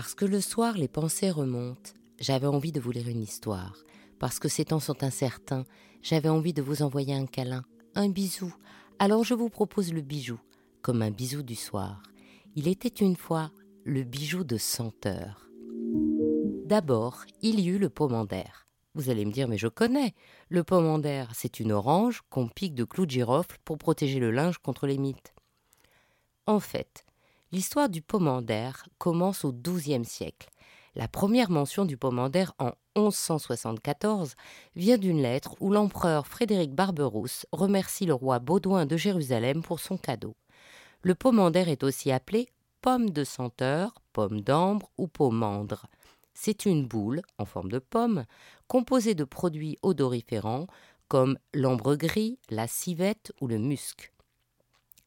Parce que le soir les pensées remontent, j'avais envie de vous lire une histoire. Parce que ces temps sont incertains, j'avais envie de vous envoyer un câlin, un bisou. Alors je vous propose le bijou, comme un bisou du soir. Il était une fois le bijou de senteur. D'abord, il y eut le pomander. Vous allez me dire, mais je connais. Le pomander, c'est une orange qu'on pique de clous de girofle pour protéger le linge contre les mites. En fait, l'histoire du pomander commence au XIIe siècle. La première mention du pomander en 1174 vient d'une lettre où l'empereur Frédéric Barberousse remercie le roi Baudouin de Jérusalem pour son cadeau. Le pomander est aussi appelé pomme de senteur, pomme d'ambre ou pomandre. C'est une boule, en forme de pomme, composée de produits odoriférants comme l'ambre gris, la civette ou le musc.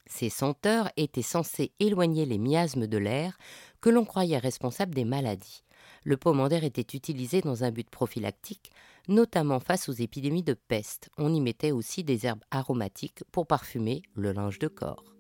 Ces senteurs étaient censés éloigner les miasmes de l'air que l'on croyait responsables des maladies. Le pomander était utilisé dans un but prophylactique, notamment face aux épidémies de peste. On y mettait aussi des herbes aromatiques pour parfumer le linge de corps.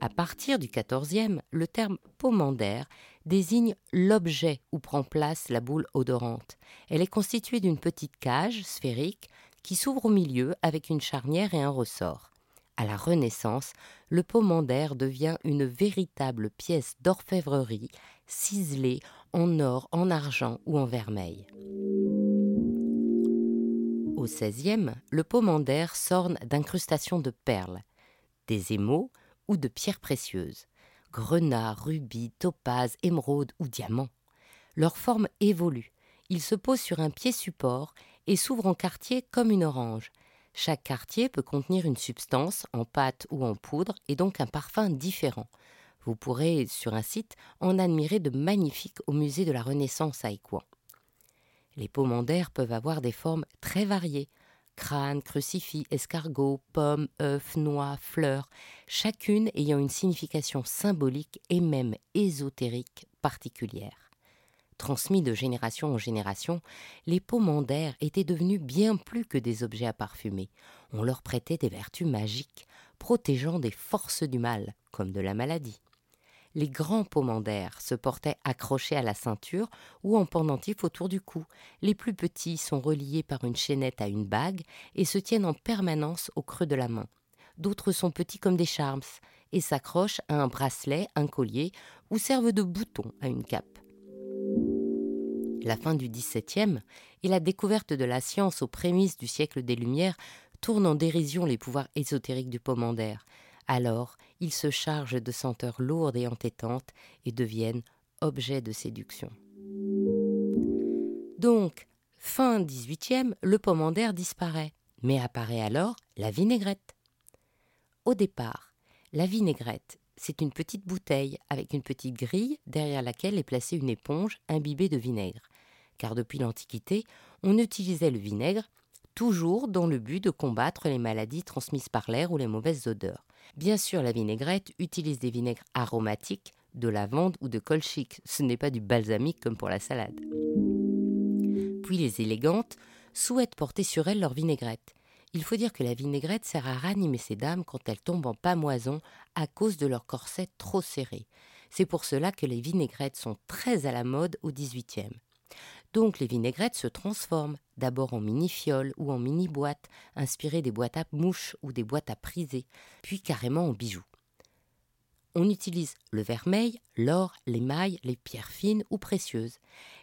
À partir du XIVe, le terme pomander désigne l'objet où prend place la boule odorante. Elle est constituée d'une petite cage sphérique qui s'ouvre au milieu avec une charnière et un ressort. À la Renaissance, le pomander devient une véritable pièce d'orfèvrerie ciselée en or, en argent ou en vermeil. Au XVIe, le pomander s'orne d'incrustations de perles, des émaux, ou de pierres précieuses, grenats, rubis, topazes, émeraudes ou diamants. Leur forme évolue. Ils se posent sur un pied support et s'ouvrent en quartier comme une orange. Chaque quartier peut contenir une substance en pâte ou en poudre et donc un parfum différent. Vous pourrez, sur un site, en admirer de magnifiques au musée de la Renaissance à Écouen. Les pomander peuvent avoir des formes très variées, crâne, crucifix, escargot, pomme, œuf, noix, fleurs, chacune ayant une signification symbolique et même ésotérique particulière. Transmis de génération en génération, les pomander étaient devenus bien plus que des objets à parfumer. On leur prêtait des vertus magiques, protégeant des forces du mal, comme de la maladie les grands pomandères se portaient accrochés à la ceinture ou en pendentif autour du cou. Les plus petits sont reliés par une chaînette à une bague et se tiennent en permanence au creux de la main. D'autres sont petits comme des charms et s'accrochent à un bracelet, un collier ou servent de bouton à une cape. La fin du XVIIe et la découverte de la science aux prémices du siècle des Lumières tournent en dérision les pouvoirs ésotériques du pomander. Alors, ils se chargent de senteurs lourdes et entêtantes et deviennent objets de séduction. Donc, fin 18e, le pomander disparaît, mais apparaît alors la vinaigrette. Au départ, la vinaigrette, c'est une petite bouteille avec une petite grille derrière laquelle est placée une éponge imbibée de vinaigre. Car depuis l'Antiquité, on utilisait le vinaigre toujours dans le but de combattre les maladies transmises par l'air ou les mauvaises odeurs. Bien sûr, la vinaigrette utilise des vinaigres aromatiques, de lavande ou de colchique. Ce n'est pas du balsamique comme pour la salade. Puis les élégantes souhaitent porter sur elles leur vinaigrette. Il faut dire que la vinaigrette sert à ranimer ces dames quand elles tombent en pamoison à cause de leur corset trop serré. C'est pour cela que les vinaigrettes sont très à la mode au XVIIIe. Donc les vinaigrettes se transforment, d'abord en mini-fioles ou en mini-boîtes, inspirées des boîtes à mouches ou des boîtes à priser, puis carrément en bijoux. On utilise le vermeil, l'or, l'émail, les pierres fines ou précieuses.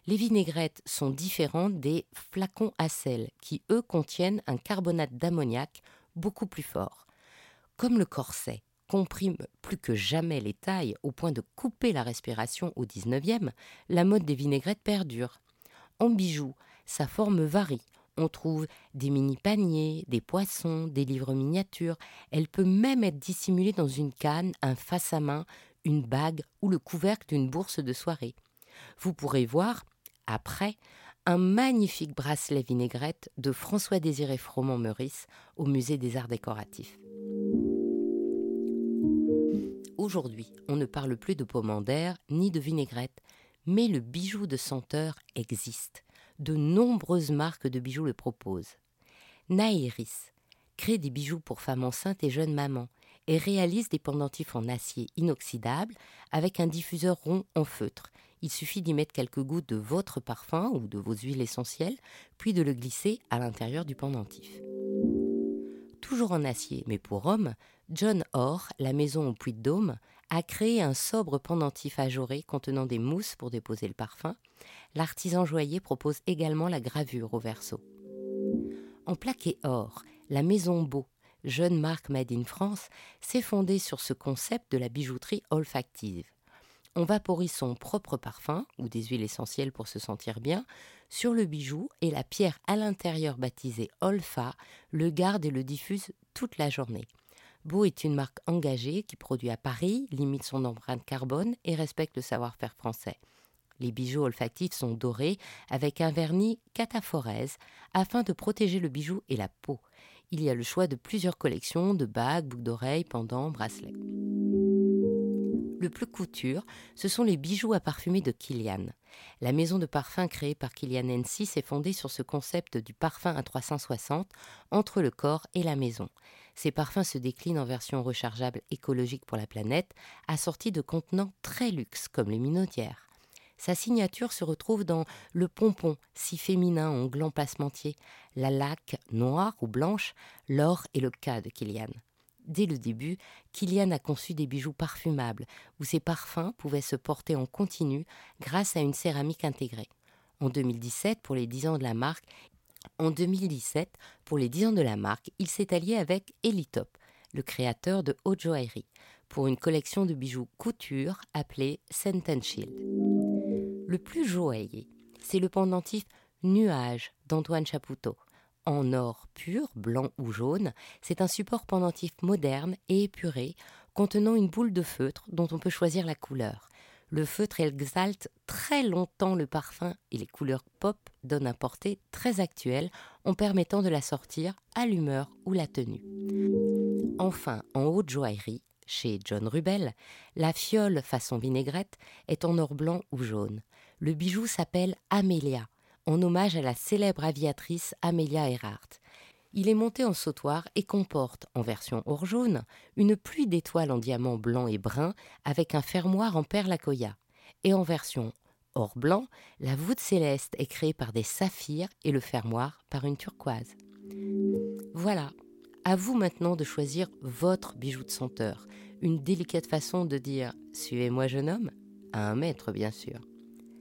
Les vinaigrettes sont différentes des flacons à sel, qui eux contiennent un carbonate d'ammoniac beaucoup plus fort. Comme le corset comprime plus que jamais les tailles au point de couper la respiration au 19e, la mode des vinaigrettes perdure. En bijoux, sa forme varie. On trouve des mini-paniers, des poissons, des livres miniatures. Elle peut même être dissimulée dans une canne, un face-à-main, une bague ou le couvercle d'une bourse de soirée. Vous pourrez voir, après, un magnifique bracelet vinaigrette de François-Désiré Froment-Meurice au Musée des Arts Décoratifs. Aujourd'hui, on ne parle plus de pomander ni de vinaigrette, mais le bijou de senteur existe. De nombreuses marques de bijoux le proposent. Naïris crée des bijoux pour femmes enceintes et jeunes mamans et réalise des pendentifs en acier inoxydable avec un diffuseur rond en feutre. Il suffit d'y mettre quelques gouttes de votre parfum ou de vos huiles essentielles, puis de le glisser à l'intérieur du pendentif. Toujours en acier, mais pour homme, John Orr, la maison au Puy de Dôme, a créé un sobre pendentif ajouré contenant des mousses pour déposer le parfum. L'artisan joaillier propose également la gravure au verso. En plaqué or, la maison Beau, jeune marque made in France, s'est fondée sur ce concept de la bijouterie olfactive. On vaporise son propre parfum ou des huiles essentielles pour se sentir bien sur le bijou et la pierre à l'intérieur baptisée Olfa le garde et le diffuse toute la journée. Beau est une marque engagée qui produit à Paris, limite son empreinte carbone et respecte le savoir-faire français. Les bijoux olfactifs sont dorés avec un vernis cataphorèse afin de protéger le bijou et la peau. Il y a le choix de plusieurs collections de bagues, boucles d'oreilles, pendants, bracelets. Le plus couture, ce sont les bijoux à parfumer de Kilian. La maison de parfum créée par Kilian N6 s'est fondée sur ce concept du parfum à 360 entre le corps et la maison. Ces parfums se déclinent en version rechargeable écologique pour la planète, assortis de contenants très luxe comme les minaudières. Sa signature se retrouve dans le pompon, si féminin en gland passementier, la laque noire ou blanche, l'or et le cas de Kilian. Dès le début, Kilian a conçu des bijoux parfumables, où ces parfums pouvaient se porter en continu grâce à une céramique intégrée. En 2017, pour les 10 ans de la marque, en 2017, pour les 10 ans de il s'est allié avec Elitop, le créateur de haute joaillerie, pour une collection de bijoux couture appelée Scent Shield. Le plus joaillier, c'est le pendentif Nuage d'Antoine Chapoutot en or pur, blanc ou jaune. C'est un support pendentif moderne et épuré contenant une boule de feutre dont on peut choisir la couleur. Le feutre exalte très longtemps le parfum et les couleurs pop donnent un porté très actuel en permettant de la sortir à l'humeur ou la tenue. Enfin, en haute joaillerie, chez John Rubel, la fiole façon vinaigrette est en or blanc ou jaune. Le bijou s'appelle Amélia en hommage à la célèbre aviatrice Amelia Earhart. Il est monté en sautoir et comporte, en version or jaune, une pluie d'étoiles en diamant blanc et brun avec un fermoir en perle à coya. Et en version or blanc, la voûte céleste est créée par des saphirs et le fermoir par une turquoise. Voilà, à vous maintenant de choisir votre bijou de senteur. Une délicate façon de dire Suivez-moi, jeune homme, à un maître, bien sûr.